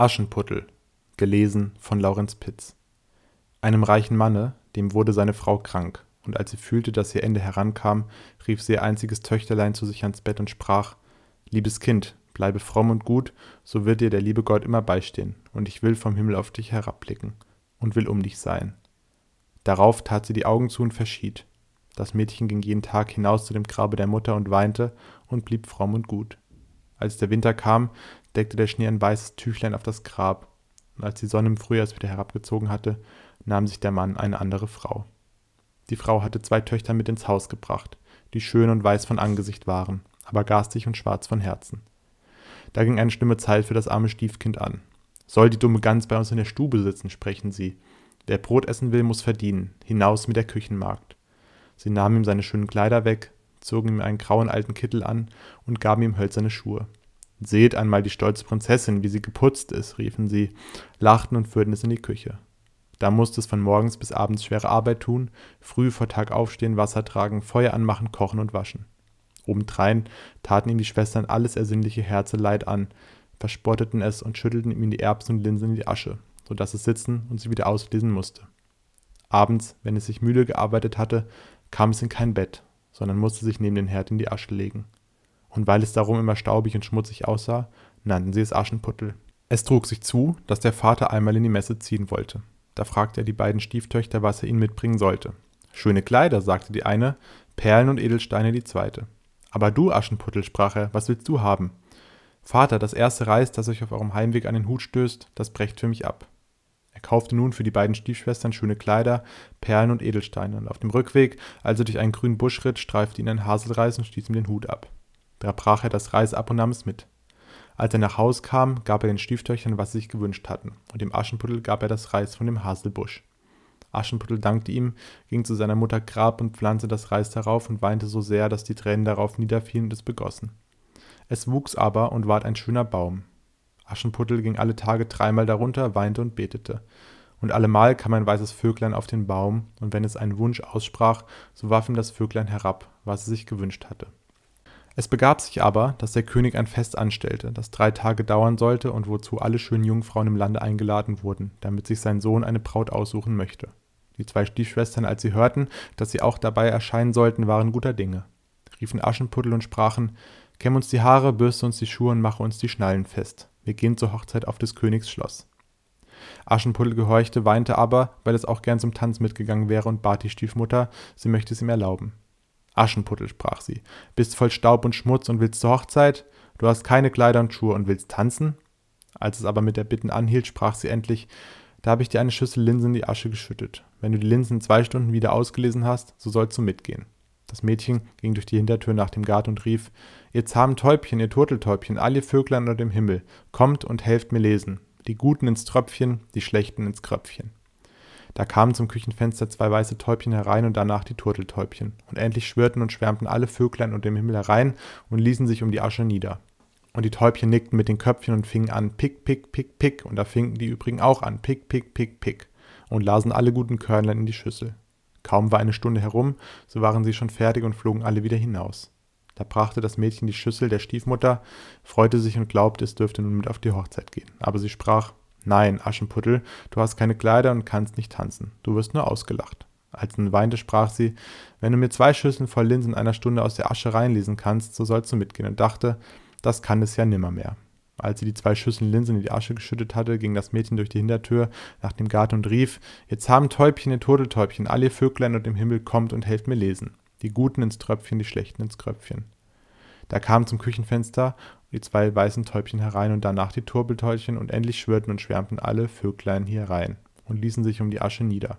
Aschenputtel gelesen von Laurenz Pitz Einem reichen Manne, dem wurde seine Frau krank, und als sie fühlte, dass ihr Ende herankam, rief sie ihr einziges Töchterlein zu sich ans Bett und sprach Liebes Kind, bleibe fromm und gut, so wird dir der liebe Gott immer beistehen, und ich will vom Himmel auf dich herabblicken und will um dich sein. Darauf tat sie die Augen zu und verschied. Das Mädchen ging jeden Tag hinaus zu dem Grabe der Mutter und weinte und blieb fromm und gut. Als der Winter kam, deckte der Schnee ein weißes Tüchlein auf das Grab, und als die Sonne im Frühjahr es wieder herabgezogen hatte, nahm sich der Mann eine andere Frau. Die Frau hatte zwei Töchter mit ins Haus gebracht, die schön und weiß von Angesicht waren, aber garstig und schwarz von Herzen. Da ging eine schlimme Zeit für das arme Stiefkind an. Soll die dumme Gans bei uns in der Stube sitzen, sprechen sie. Wer Brot essen will, muss verdienen, hinaus mit der Küchenmagd. Sie nahmen ihm seine schönen Kleider weg, zogen ihm einen grauen alten Kittel an und gaben ihm hölzerne Schuhe. Seht einmal die stolze Prinzessin, wie sie geputzt ist, riefen sie, lachten und führten es in die Küche. Da musste es von morgens bis abends schwere Arbeit tun, früh vor Tag aufstehen, Wasser tragen, Feuer anmachen, kochen und waschen. Obendrein taten ihm die Schwestern alles ersinnliche Herzeleid an, verspotteten es und schüttelten ihm die Erbsen und Linsen in die Asche, so dass es sitzen und sich wieder auslesen musste. Abends, wenn es sich müde gearbeitet hatte, kam es in kein Bett, sondern musste sich neben den Herd in die Asche legen. Und weil es darum immer staubig und schmutzig aussah, nannten sie es Aschenputtel. Es trug sich zu, dass der Vater einmal in die Messe ziehen wollte. Da fragte er die beiden Stieftöchter, was er ihnen mitbringen sollte. Schöne Kleider, sagte die eine, Perlen und Edelsteine die zweite. Aber du, Aschenputtel, sprach er, was willst du haben? Vater, das erste Reis, das euch auf eurem Heimweg an den Hut stößt, das brecht für mich ab. Er kaufte nun für die beiden Stiefschwestern schöne Kleider, Perlen und Edelsteine, und auf dem Rückweg, als er durch einen grünen Busch ritt, streifte ihn ein Haselreis und stieß ihm den Hut ab. Da brach er das Reis ab und nahm es mit. Als er nach Haus kam, gab er den Stieftöchtern, was sie sich gewünscht hatten, und dem Aschenputtel gab er das Reis von dem Haselbusch. Aschenputtel dankte ihm, ging zu seiner Mutter Grab und pflanzte das Reis darauf und weinte so sehr, dass die Tränen darauf niederfielen und es begossen. Es wuchs aber und ward ein schöner Baum. Aschenputtel ging alle Tage dreimal darunter, weinte und betete. Und allemal kam ein weißes Vöglein auf den Baum, und wenn es einen Wunsch aussprach, so warf ihm das Vöglein herab, was es sich gewünscht hatte. Es begab sich aber, dass der König ein Fest anstellte, das drei Tage dauern sollte und wozu alle schönen Jungfrauen im Lande eingeladen wurden, damit sich sein Sohn eine Braut aussuchen möchte. Die zwei Stiefschwestern, als sie hörten, dass sie auch dabei erscheinen sollten, waren guter Dinge, riefen Aschenputtel und sprachen, Kämm uns die Haare, bürste uns die Schuhe und mache uns die Schnallen fest. Wir gehen zur Hochzeit auf des Königs Schloss. Aschenputtel gehorchte, weinte aber, weil es auch gern zum Tanz mitgegangen wäre und bat die Stiefmutter, sie möchte es ihm erlauben. Aschenputtel, sprach sie, bist voll Staub und Schmutz und willst zur Hochzeit? Du hast keine Kleider und Schuhe und willst tanzen? Als es aber mit der Bitten anhielt, sprach sie endlich, da habe ich dir eine Schüssel Linsen in die Asche geschüttet. Wenn du die Linsen in zwei Stunden wieder ausgelesen hast, so sollst du mitgehen. Das Mädchen ging durch die Hintertür nach dem Garten und rief, Ihr zahmen Täubchen, ihr Turteltäubchen, all ihr Vöglein unter dem Himmel, kommt und helft mir lesen. Die Guten ins Tröpfchen, die Schlechten ins Kröpfchen. Da kamen zum Küchenfenster zwei weiße Täubchen herein und danach die Turteltäubchen. Und endlich schwirrten und schwärmten alle Vöglein unter dem Himmel herein und ließen sich um die Asche nieder. Und die Täubchen nickten mit den Köpfchen und fingen an, pick, pick, pick, pick, und da fingen die übrigen auch an, pick, pick, pick, pick, und lasen alle guten Körnlein in die Schüssel. Kaum war eine Stunde herum, so waren sie schon fertig und flogen alle wieder hinaus. Da brachte das Mädchen die Schüssel der Stiefmutter, freute sich und glaubte, es dürfte nun mit auf die Hochzeit gehen. Aber sie sprach, Nein, Aschenputtel, du hast keine Kleider und kannst nicht tanzen, du wirst nur ausgelacht. Als sie weinte, sprach sie, wenn du mir zwei Schüsseln voll Linsen in einer Stunde aus der Asche reinlesen kannst, so sollst du mitgehen, und dachte, das kann es ja nimmermehr. Als sie die zwei Schüsseln Linsen in die Asche geschüttet hatte, ging das Mädchen durch die Hintertür nach dem Garten und rief, Jetzt haben Täubchen, ihr Turteltäubchen, all ihr Vöglein und im Himmel kommt und helft mir lesen. Die Guten ins Tröpfchen, die Schlechten ins Kröpfchen. Da kamen zum Küchenfenster die zwei weißen Täubchen herein und danach die Turteltäubchen und endlich schwirrten und schwärmten alle Vöglein hier herein und ließen sich um die Asche nieder.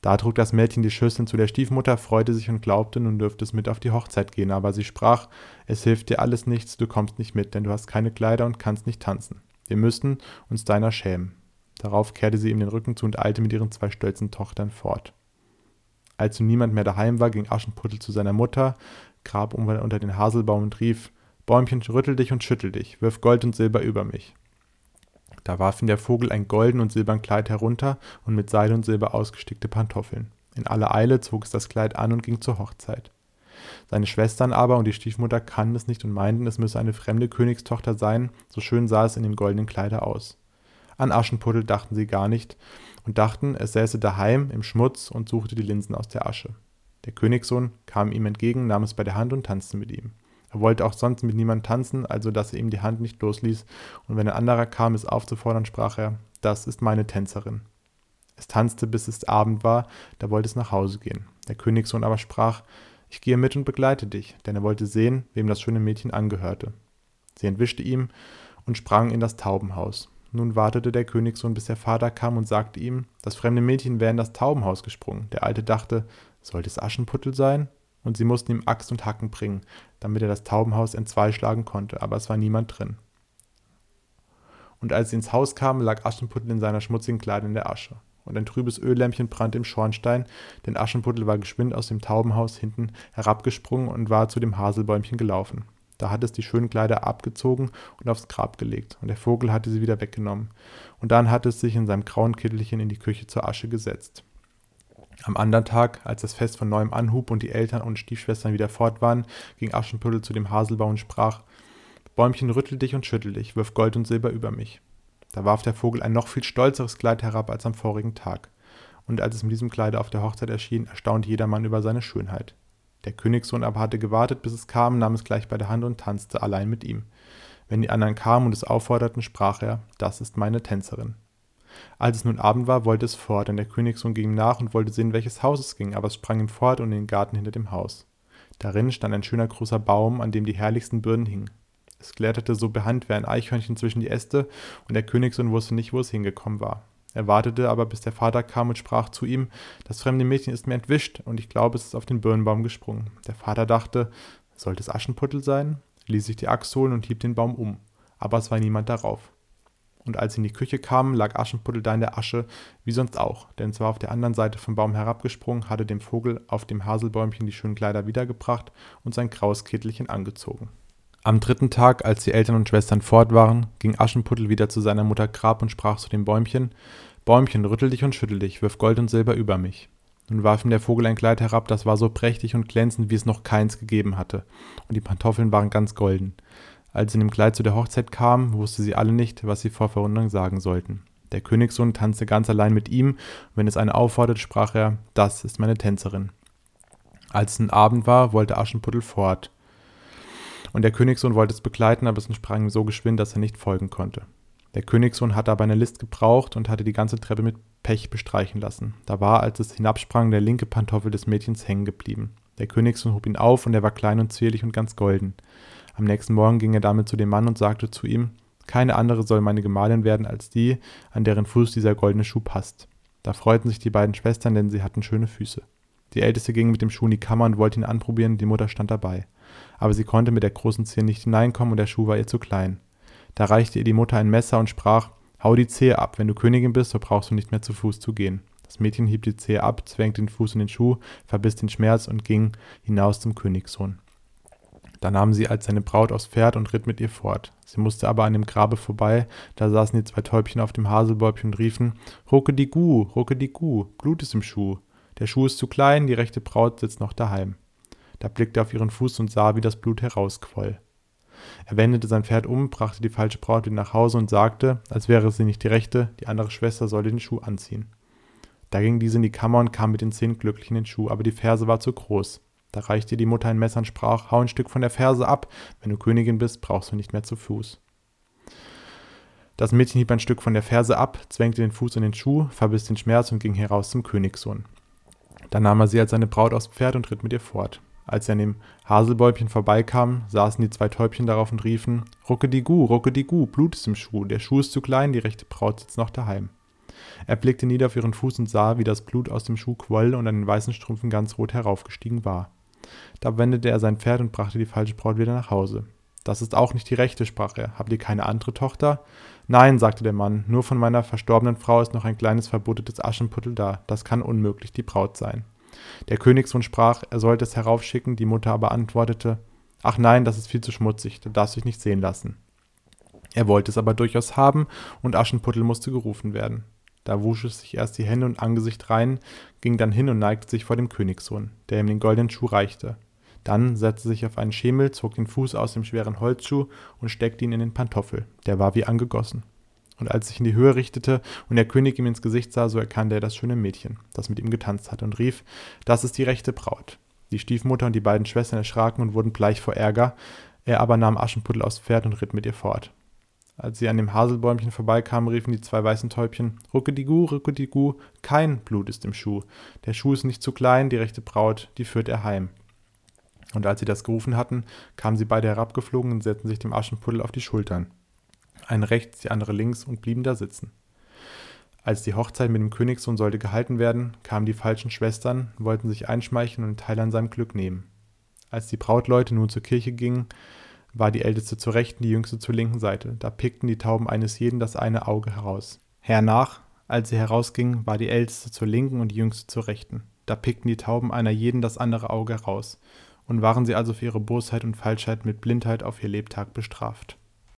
Da trug das Mädchen die Schüsseln zu der Stiefmutter, freute sich und glaubte, nun dürfte es mit auf die Hochzeit gehen, aber sie sprach, es hilft dir alles nichts, du kommst nicht mit, denn du hast keine Kleider und kannst nicht tanzen. Wir müssten uns deiner schämen. Darauf kehrte sie ihm den Rücken zu und eilte mit ihren zwei stolzen Tochtern fort. Als nun niemand mehr daheim war, ging Aschenputtel zu seiner Mutter, grab unter den Haselbaum und rief, Bäumchen, rüttel dich und schüttel dich, wirf Gold und Silber über mich. Da warf ihm der Vogel ein golden und silbern Kleid herunter und mit Seide und Silber ausgestickte Pantoffeln. In aller Eile zog es das Kleid an und ging zur Hochzeit. Seine Schwestern aber und die Stiefmutter kannten es nicht und meinten, es müsse eine fremde Königstochter sein, so schön sah es in dem goldenen Kleide aus. An Aschenputtel dachten sie gar nicht und dachten, es säße daheim im Schmutz und suchte die Linsen aus der Asche. Der Königssohn kam ihm entgegen, nahm es bei der Hand und tanzte mit ihm. Er wollte auch sonst mit niemand tanzen, also dass er ihm die Hand nicht losließ, und wenn ein anderer kam, es aufzufordern, sprach er, das ist meine Tänzerin. Es tanzte, bis es Abend war, da wollte es nach Hause gehen. Der Königssohn aber sprach, ich gehe mit und begleite dich, denn er wollte sehen, wem das schöne Mädchen angehörte. Sie entwischte ihm und sprang in das Taubenhaus. Nun wartete der Königssohn, bis der Vater kam und sagte ihm, das fremde Mädchen wäre in das Taubenhaus gesprungen. Der Alte dachte, sollte es Aschenputtel sein? Und sie mussten ihm Axt und Hacken bringen, damit er das Taubenhaus entzweischlagen konnte, aber es war niemand drin. Und als sie ins Haus kamen, lag Aschenputtel in seiner schmutzigen Kleidung in der Asche und ein trübes Öllämpchen brannte im Schornstein, denn Aschenputtel war geschwind aus dem Taubenhaus hinten herabgesprungen und war zu dem Haselbäumchen gelaufen. Da hatte es die schönen Kleider abgezogen und aufs Grab gelegt, und der Vogel hatte sie wieder weggenommen. Und dann hatte es sich in seinem grauen Kittelchen in die Küche zur Asche gesetzt. Am anderen Tag, als das Fest von neuem anhub und die Eltern und Stiefschwestern wieder fort waren, ging Aschenputtel zu dem Haselbaum und sprach: Bäumchen, rüttel dich und schüttel dich, wirf Gold und Silber über mich. Da warf der Vogel ein noch viel stolzeres Kleid herab als am vorigen Tag. Und als es mit diesem Kleide auf der Hochzeit erschien, erstaunte jedermann über seine Schönheit. Der Königssohn aber hatte gewartet, bis es kam, nahm es gleich bei der Hand und tanzte allein mit ihm. Wenn die anderen kamen und es aufforderten, sprach er, das ist meine Tänzerin. Als es nun Abend war, wollte es fort, denn der Königssohn ging ihm nach und wollte sehen, welches Haus es ging, aber es sprang ihm fort und in den Garten hinter dem Haus. Darin stand ein schöner großer Baum, an dem die herrlichsten Birnen hingen. Es kletterte so behand wie ein Eichhörnchen zwischen die Äste, und der Königssohn wusste nicht, wo es hingekommen war. Er wartete aber, bis der Vater kam und sprach zu ihm, das fremde Mädchen ist mir entwischt, und ich glaube, es ist auf den Birnbaum gesprungen. Der Vater dachte, sollte es Aschenputtel sein? ließ sich die Axt holen und hieb den Baum um. Aber es war niemand darauf. Und als sie in die Küche kamen, lag Aschenputtel da in der Asche, wie sonst auch, denn es war auf der anderen Seite vom Baum herabgesprungen, hatte dem Vogel auf dem Haselbäumchen die schönen Kleider wiedergebracht und sein graues Kittelchen angezogen. Am dritten Tag, als die Eltern und Schwestern fort waren, ging Aschenputtel wieder zu seiner Mutter Grab und sprach zu dem Bäumchen: Bäumchen, rüttel dich und schüttel dich, wirf Gold und Silber über mich. Nun warf ihm der Vogel ein Kleid herab, das war so prächtig und glänzend, wie es noch keins gegeben hatte, und die Pantoffeln waren ganz golden. Als sie in dem Kleid zu der Hochzeit kam, wusste sie alle nicht, was sie vor Verwunderung sagen sollten. Der Königssohn tanzte ganz allein mit ihm, und wenn es eine aufforderte, sprach er: Das ist meine Tänzerin. Als es ein Abend war, wollte Aschenputtel fort. Und der Königssohn wollte es begleiten, aber es entsprang ihm so geschwind, dass er nicht folgen konnte. Der Königssohn hatte aber eine List gebraucht und hatte die ganze Treppe mit Pech bestreichen lassen. Da war, als es hinabsprang, der linke Pantoffel des Mädchens hängen geblieben. Der Königssohn hob ihn auf und er war klein und zierlich und ganz golden. Am nächsten Morgen ging er damit zu dem Mann und sagte zu ihm, keine andere soll meine Gemahlin werden als die, an deren Fuß dieser goldene Schuh passt. Da freuten sich die beiden Schwestern, denn sie hatten schöne Füße. Die Älteste ging mit dem Schuh in die Kammer und wollte ihn anprobieren, die Mutter stand dabei aber sie konnte mit der großen Zehe nicht hineinkommen und der Schuh war ihr zu klein. Da reichte ihr die Mutter ein Messer und sprach, Hau die Zehe ab, wenn du Königin bist, so brauchst du nicht mehr zu Fuß zu gehen. Das Mädchen hieb die Zehe ab, zwängte den Fuß in den Schuh, verbiss den Schmerz und ging hinaus zum Königssohn. Da nahm sie als seine Braut aufs Pferd und ritt mit ihr fort. Sie musste aber an dem Grabe vorbei, da saßen die zwei Täubchen auf dem Haselbäubchen und riefen, Rucke die Gu, rucke die Gu, Blut ist im Schuh. Der Schuh ist zu klein, die rechte Braut sitzt noch daheim. Da blickte er auf ihren Fuß und sah, wie das Blut herausquoll. Er wendete sein Pferd um, brachte die falsche Braut wieder nach Hause und sagte, als wäre sie nicht die rechte, die andere Schwester solle den Schuh anziehen. Da ging diese in die Kammer und kam mit den Zehen glücklich in den Schuh, aber die Ferse war zu groß. Da reichte die Mutter ein Messer und sprach, hau ein Stück von der Ferse ab, wenn du Königin bist, brauchst du nicht mehr zu Fuß. Das Mädchen hieb ein Stück von der Ferse ab, zwängte den Fuß in den Schuh, verbiss den Schmerz und ging heraus zum Königssohn. Dann nahm er sie als seine Braut aufs Pferd und ritt mit ihr fort. Als sie an dem Haselbäumchen vorbeikamen, saßen die zwei Täubchen darauf und riefen: Rucke die Gu, rucke die Gu, Blut ist im Schuh, der Schuh ist zu klein, die rechte Braut sitzt noch daheim. Er blickte nieder auf ihren Fuß und sah, wie das Blut aus dem Schuh quoll und an den weißen Strümpfen ganz rot heraufgestiegen war. Da wendete er sein Pferd und brachte die falsche Braut wieder nach Hause. Das ist auch nicht die rechte, sprach er. Habt ihr keine andere Tochter? Nein, sagte der Mann, nur von meiner verstorbenen Frau ist noch ein kleines verbudetes Aschenputtel da. Das kann unmöglich die Braut sein. Der Königssohn sprach, er sollte es heraufschicken, die Mutter aber antwortete, Ach nein, das ist viel zu schmutzig, da darfst du dich nicht sehen lassen. Er wollte es aber durchaus haben, und Aschenputtel musste gerufen werden. Da wusch es sich erst die Hände und Angesicht rein, ging dann hin und neigte sich vor dem Königssohn, der ihm den goldenen Schuh reichte. Dann setzte sich auf einen Schemel, zog den Fuß aus dem schweren Holzschuh und steckte ihn in den Pantoffel. Der war wie angegossen. Und als sich in die Höhe richtete und der König ihm ins Gesicht sah, so erkannte er das schöne Mädchen, das mit ihm getanzt hatte, und rief: Das ist die rechte Braut. Die Stiefmutter und die beiden Schwestern erschraken und wurden bleich vor Ärger. Er aber nahm Aschenputtel aufs Pferd und ritt mit ihr fort. Als sie an dem Haselbäumchen vorbeikamen, riefen die zwei weißen Täubchen: Ruckedigu, Ruckedigu, kein Blut ist im Schuh. Der Schuh ist nicht zu klein, die rechte Braut, die führt er heim. Und als sie das gerufen hatten, kamen sie beide herabgeflogen und setzten sich dem Aschenputtel auf die Schultern. Eine rechts, die andere links und blieben da sitzen. Als die Hochzeit mit dem Königssohn sollte gehalten werden, kamen die falschen Schwestern, wollten sich einschmeicheln und Teil an seinem Glück nehmen. Als die Brautleute nun zur Kirche gingen, war die älteste zur rechten, die jüngste zur linken Seite. Da pickten die Tauben eines jeden das eine Auge heraus. Hernach, als sie herausgingen, war die älteste zur linken und die jüngste zur rechten. Da pickten die Tauben einer jeden das andere Auge heraus und waren sie also für ihre Bosheit und Falschheit mit Blindheit auf ihr Lebtag bestraft.